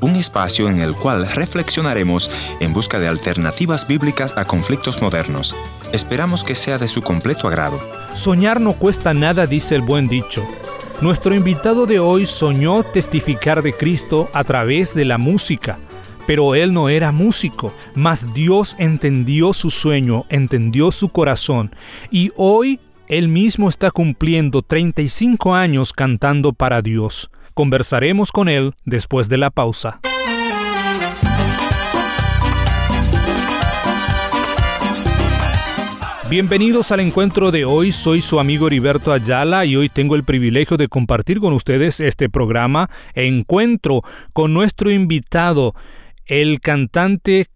Un espacio en el cual reflexionaremos en busca de alternativas bíblicas a conflictos modernos. Esperamos que sea de su completo agrado. Soñar no cuesta nada, dice el buen dicho. Nuestro invitado de hoy soñó testificar de Cristo a través de la música, pero él no era músico, mas Dios entendió su sueño, entendió su corazón, y hoy él mismo está cumpliendo 35 años cantando para Dios. Conversaremos con él después de la pausa. Bienvenidos al encuentro de hoy, soy su amigo Heriberto Ayala y hoy tengo el privilegio de compartir con ustedes este programa Encuentro con nuestro invitado, el cantante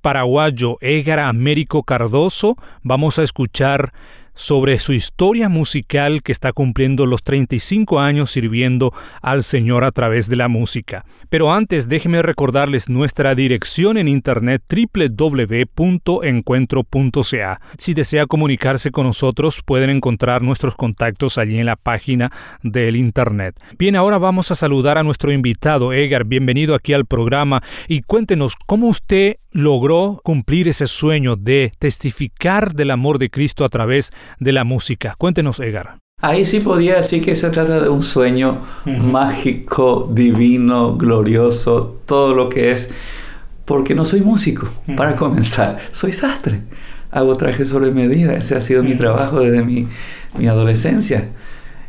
paraguayo Edgar Américo Cardoso. Vamos a escuchar sobre su historia musical que está cumpliendo los 35 años sirviendo al Señor a través de la música. Pero antes déjeme recordarles nuestra dirección en internet www.encuentro.ca. Si desea comunicarse con nosotros pueden encontrar nuestros contactos allí en la página del internet. Bien, ahora vamos a saludar a nuestro invitado Edgar, bienvenido aquí al programa y cuéntenos cómo usted logró cumplir ese sueño de testificar del amor de Cristo a través de la música. Cuéntenos, Edgar. Ahí sí podía decir que se trata de un sueño mágico, divino, glorioso, todo lo que es, porque no soy músico, para comenzar, soy sastre. Hago trajes sobre medida, ese ha sido mi trabajo desde mi, mi adolescencia.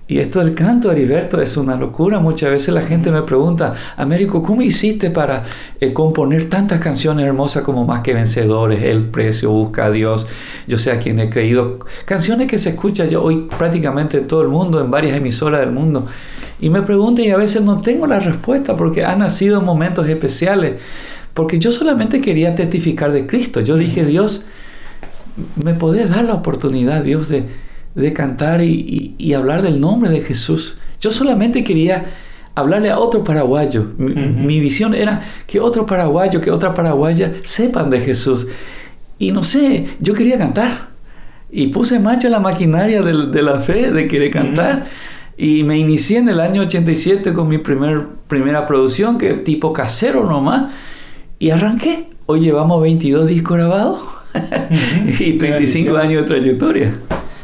Y esto del canto, Heriberto, es una locura. Muchas veces la gente me pregunta, Américo, ¿cómo hiciste para eh, componer tantas canciones hermosas como Más que Vencedores, El Precio, Busca a Dios, Yo sé a quien he creído? Canciones que se escuchan hoy prácticamente en todo el mundo, en varias emisoras del mundo. Y me preguntan y a veces no tengo la respuesta porque han nacido momentos especiales. Porque yo solamente quería testificar de Cristo. Yo dije, Dios, ¿me podés dar la oportunidad, Dios, de de cantar y, hablar del nombre de Jesús. Yo solamente quería hablarle a otro paraguayo. Mi, visión era que otro paraguayo, que otra paraguaya sepan de Jesús. Y no sé, yo quería cantar. Y puse en marcha la maquinaria de, la fe, de querer cantar. Y me inicié en el año 87 con mi primer, primera producción, que tipo casero nomás. Y arranqué. Hoy llevamos 22 discos grabados y 35 años de trayectoria.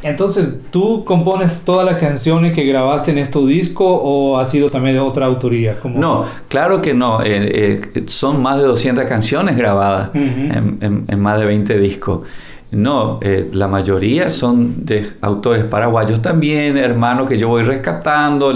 Entonces, ¿tú compones todas las canciones que grabaste en este disco o ha sido también de otra autoría? No, claro que no. Eh, eh, son más de 200 canciones grabadas en, en, más de 20 discos. No, eh, la mayoría son de autores paraguayos también, hermanos que yo voy rescatando,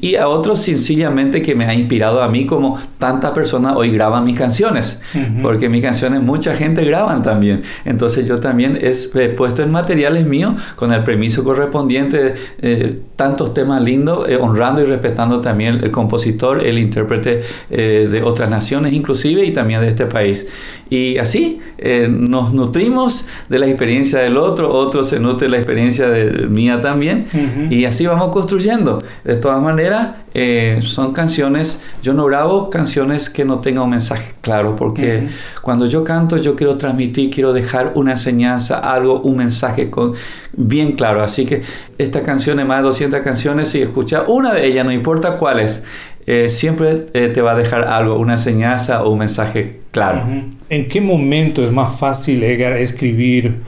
y a otros sencillamente que me ha inspirado a mí como tantas personas hoy graban mis canciones, porque mis canciones mucha gente graban también. Entonces yo también he puesto en materiales míos con el permiso correspondiente eh, tantos temas lindos, eh, honrando y respetando también el compositor, el intérprete de otras naciones inclusive y también de este país. Y así nos nutrimos de la experiencia del otro, otro se nutre de la experiencia de, mía también, y así vamos construyendo. De todas maneras, eh, son canciones, yo no grabo canciones que no tengan un mensaje claro, porque cuando yo canto yo quiero transmitir, quiero dejar una enseñanza, algo, un mensaje con, bien claro. Así que esta canción es más de 200 canciones, si escuchas una de ellas, no importa cuál es, eh, siempre eh, te va a dejar algo, una enseñanza o un mensaje claro. ¿En qué momento es más fácil escribir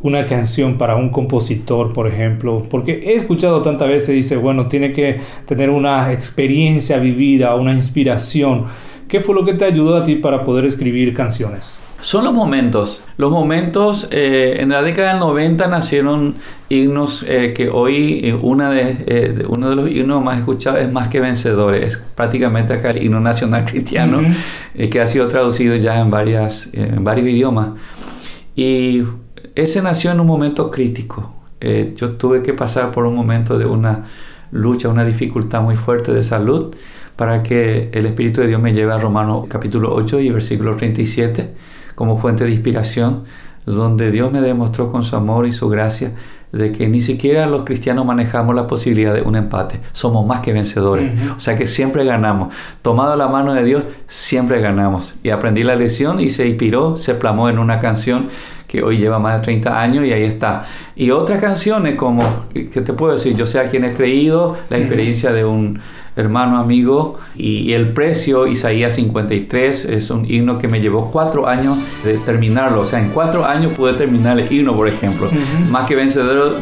una canción para un compositor, por ejemplo? Porque he escuchado tantas veces, dice, bueno, tiene que tener una experiencia vivida, una inspiración. ¿Qué fue lo que te ayudó a ti para poder escribir canciones? Son los momentos. Los momentos, eh, en la década del 90 nacieron himnos eh, que hoy eh, una de, uno de los himnos más escuchados es Más que Vencedores. Es prácticamente acá el himno nacional cristiano que ha sido traducido ya en, varias, en varios idiomas. Y ese nació en un momento crítico. yo tuve que pasar por un momento de una lucha, una dificultad muy fuerte de salud para que el Espíritu de Dios me lleve a Romanos capítulo 8 y versículo 37 como fuente de inspiración, donde Dios me demostró con su amor y su gracia de que ni siquiera los cristianos manejamos la posibilidad de un empate. Somos más que vencedores. O sea que siempre ganamos. Tomado la mano de Dios, siempre ganamos. Y aprendí la lección y se inspiró, se plamó en una canción que hoy lleva más de 30 años y ahí está. Y otras canciones como, ¿qué te puedo decir? Yo sé a quién he creído, la experiencia de un hermano amigo y, el precio, Isaías 53, es un himno que me llevó cuatro años de terminarlo. O sea, en cuatro años pude terminar el himno, por ejemplo. Más que vencedor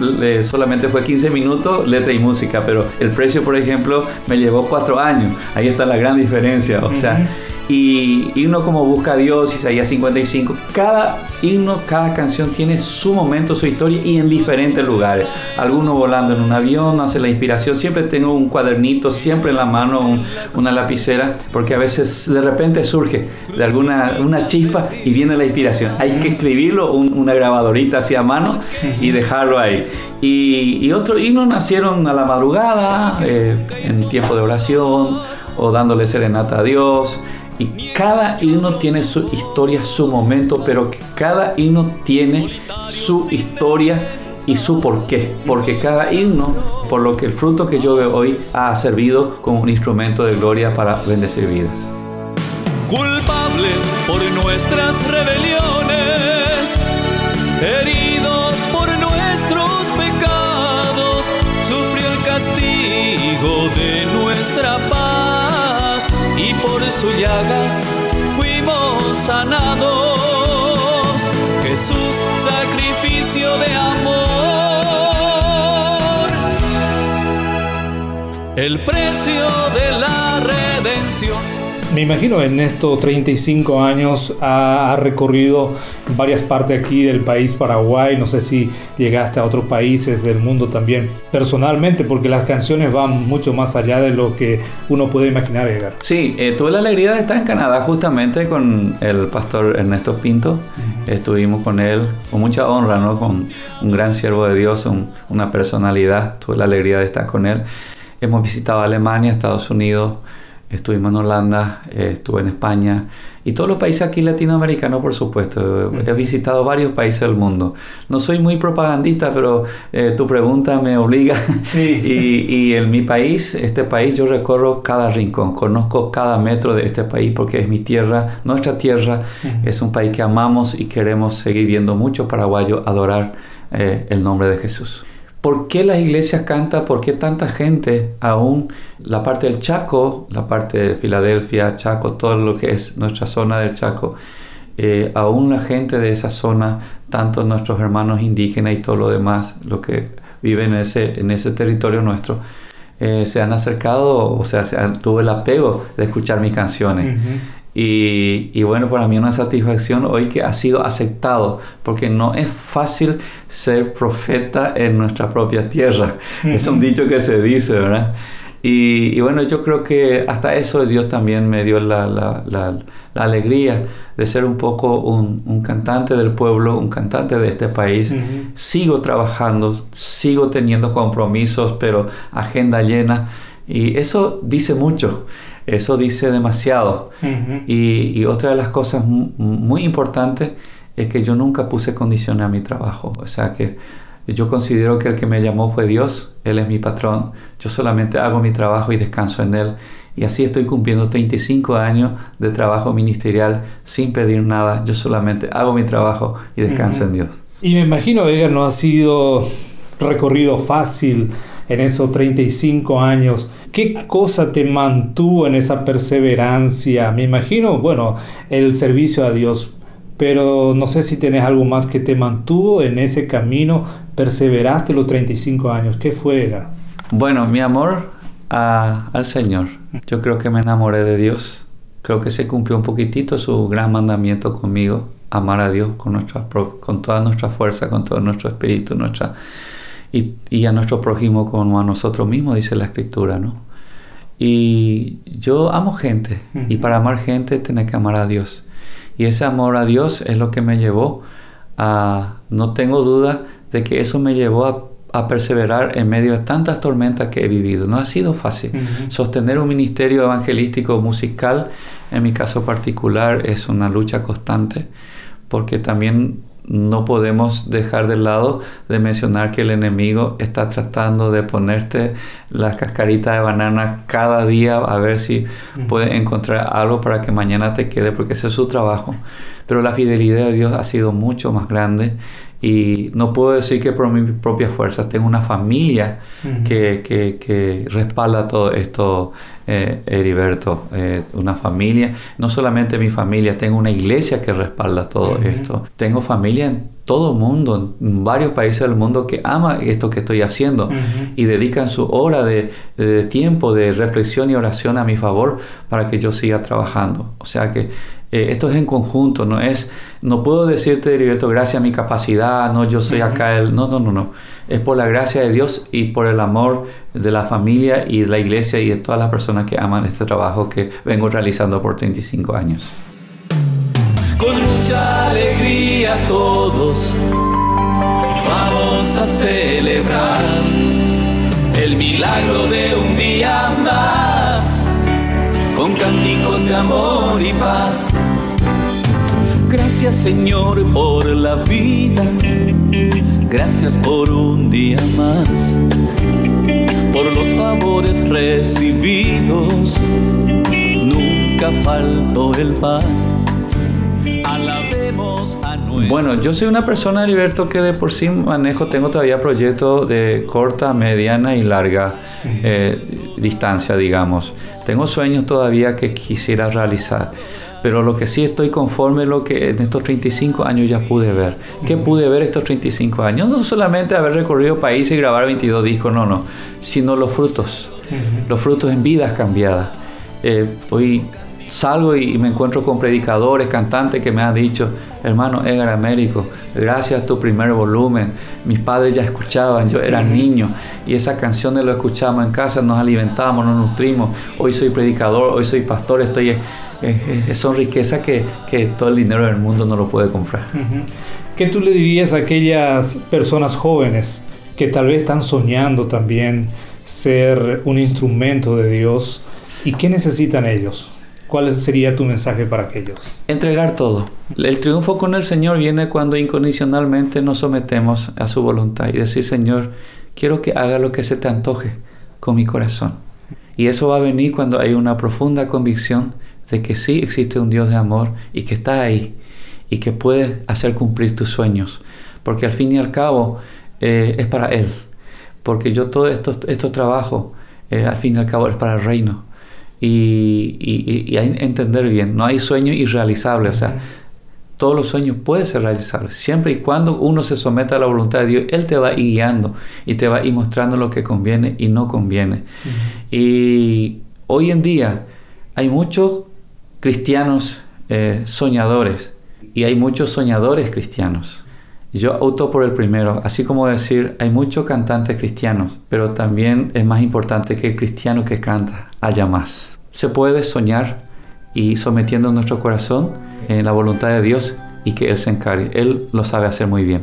solamente fue 15 minutos, letra y música, pero el precio, por ejemplo, me llevó cuatro años. Ahí está la gran diferencia. O sea, y himno como Busca a Dios, Isaías 55, cada himno, cada canción tiene su momento, su historia y en diferentes lugares. Algunos volando en un avión, hace la inspiración. Siempre tengo un cuadernito, siempre en la mano, una lapicera, porque a veces de repente surge de alguna una chispa y viene la inspiración. Hay que escribirlo, una grabadorita hacia mano y dejarlo ahí. Y, y otros himnos nacieron a la madrugada, eh, en tiempo de oración o dándole serenata a Dios. Y cada himno tiene su historia, su momento, pero cada himno tiene su historia y su porqué. Porque cada himno, por lo que el fruto que yo veo hoy, ha servido como un instrumento de gloria para bendecir vidas. Culpable por nuestras rebeliones, herido su llaga fuimos sanados. Jesús, sacrificio de amor, el precio de la redención. Me imagino en estos 35 años ha, recorrido varias partes aquí del país Paraguay. No sé si llegaste a otros países del mundo también personalmente, porque las canciones van mucho más allá de lo que uno puede imaginar llegar. Sí, eh, tuve la alegría de estar en Canadá justamente con el pastor Ernesto Pinto. Estuvimos con él con mucha honra, ¿no? Con un gran siervo de Dios, una personalidad. Tuve la alegría de estar con él. Hemos visitado Alemania, Estados Unidos Estuvimos en Holanda, eh, estuve en España y todos los países aquí latinoamericanos, por supuesto. He visitado varios países del mundo. No soy muy propagandista, pero eh, tu pregunta me obliga. y, y, en mi país, este país, yo recorro cada rincón, conozco cada metro de este país porque es mi tierra, nuestra tierra. Es un país que amamos y queremos seguir viendo mucho paraguayos adorar eh, el nombre de Jesús. ¿Por qué las iglesias cantan? ¿Por qué tanta gente, aún la parte del Chaco, la parte de Filadelfia, Chaco, todo lo que es nuestra zona del Chaco, eh, aún la gente de esa zona, tanto nuestros hermanos indígenas y todo lo demás, lo que viven en ese, en ese territorio nuestro, eh, se han acercado, o sea, se han, tuvo el apego de escuchar mis canciones. Y, bueno, para mí una satisfacción hoy que ha sido aceptado, porque no es fácil ser profeta en nuestra propia tierra. Es un dicho que se dice, ¿verdad? Y, bueno, yo creo que hasta eso Dios también me dio la, la, la, alegría de ser un poco un, un, cantante del pueblo, un cantante de este país. Sigo trabajando, sigo teniendo compromisos, pero agenda llena. Y eso dice mucho. Eso dice demasiado. y, otra de las cosas muy importantes es que yo nunca puse condiciones a mi trabajo. O sea que yo considero que el que me llamó fue Dios, Él es mi patrón. Yo solamente hago mi trabajo y descanso en Él. Y así estoy cumpliendo 35 años de trabajo ministerial sin pedir nada. Yo solamente hago mi trabajo y descanso en Dios. Y me imagino, Edgar, no ha sido recorrido fácil en esos 35 años. ¿Qué cosa te mantuvo en esa perseverancia? Me imagino, bueno, el servicio a Dios, pero no sé si tienes algo más que te mantuvo en ese camino, perseveraste los 35 años. ¿Qué fue? Bueno, mi amor al Señor. Yo creo que me enamoré de Dios. Creo que se cumplió un poquitito su gran mandamiento conmigo, amar a Dios con, nuestra, con toda nuestra fuerza, con todo nuestro espíritu, nuestra y, a nuestro prójimo como a nosotros mismos, dice la escritura, ¿no? Y yo amo gente y para amar gente tenés que amar a Dios. Y ese amor a Dios es lo que me llevó a, no tengo duda de que eso me llevó a, perseverar en medio de tantas tormentas que he vivido. No ha sido fácil. Sostener un ministerio evangelístico musical, en mi caso particular, es una lucha constante, porque también no podemos dejar de lado de mencionar que el enemigo está tratando de ponerte las cascaritas de banana cada día a ver si puede encontrar algo para que mañana te quede, porque ese es su trabajo. pero la fidelidad de Dios ha sido mucho más grande y no puedo decir que por mis propias fuerzas, tengo una familia que, que, que, respalda todo esto, eh, Heriberto, eh, una familia, no solamente mi familia, tengo una iglesia que respalda todo esto, tengo familia en todo el mundo, en varios países del mundo que ama esto que estoy haciendo y dedican su hora de, de, tiempo de reflexión y oración a mi favor para que yo siga trabajando. O sea que eh, esto es en conjunto, no es, no puedo decirte, Heriberto, gracias a mi capacidad, no, yo soy acá, el, no, no, no, no, es por la gracia de Dios y por el amor de la familia y de la iglesia y de todas las personas que aman este trabajo que vengo realizando por 35 años. Con mucha alegría todos vamos a celebrar el milagro de un día más con cánticos de amor y paz. Gracias Señor por la vida, gracias por un día más, por los favores recibidos, nunca faltó el pan bueno, yo soy una persona, Heriberto, que de por sí manejo, tengo todavía proyectos de corta, mediana y larga eh, distancia, digamos. Tengo sueños todavía que quisiera realizar. Pero lo que sí estoy conforme lo que en estos 35 años ya pude ver. ¿Qué pude ver estos 35 años? No solamente haber recorrido países y grabar 22 discos, no, no, sino los frutos. Los frutos en vidas cambiadas. Eh, hoy salgo y, me encuentro con predicadores, cantantes que me han dicho, hermano Edgar Américo, gracias a tu primer volumen, mis padres ya escuchaban, yo era niño y esas canciones lo escuchábamos en casa, nos alimentábamos, nos nutrimos, hoy soy predicador, hoy soy pastor, estoy... Eh, son riquezas que, que, todo el dinero del mundo no lo puede comprar. ¿Qué tú le dirías a aquellas personas jóvenes que tal vez están soñando también ser un instrumento de Dios y qué necesitan ellos? ¿Cuál sería tu mensaje para aquellos? Entregar todo. El triunfo con el Señor viene cuando incondicionalmente nos sometemos a su voluntad y decir, Señor, quiero que haga lo que se te antoje con mi corazón. Y eso va a venir cuando hay una profunda convicción de que sí existe un Dios de amor y que está ahí y que puede hacer cumplir tus sueños. Porque al fin y al cabo eh, es para Él. Porque yo todo esto, esto trabajo, eh, al fin y al cabo es para el reino y, y, entender bien. No hay sueño irrealizable, o sea, todos los sueños pueden ser realizables. Siempre y cuando uno se someta a la voluntad de Dios, Él te va guiando y te va ir mostrando lo que conviene y no conviene. Y hoy en día hay muchos cristianos eh, soñadores y hay muchos soñadores cristianos. Yo opto por el primero, así como decir, hay muchos cantantes cristianos, pero también es más importante que el cristiano que canta haya más. Se puede soñar y sometiendo nuestro corazón en la voluntad de Dios y que Él se encargue. Él lo sabe hacer muy bien.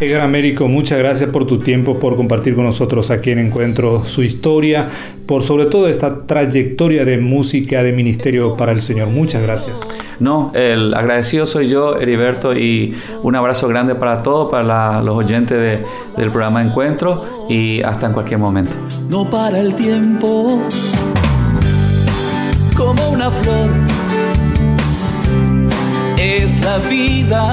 Edgar Américo, muchas gracias por tu tiempo, por compartir con nosotros aquí en Encuentro su historia, por sobre todo esta trayectoria de música, de ministerio para el Señor. Muchas gracias. No, el agradecido soy yo, Heriberto, y un abrazo grande para todos, para los oyentes del programa Encuentro y hasta en cualquier momento. No para el tiempo como una flor, es la vida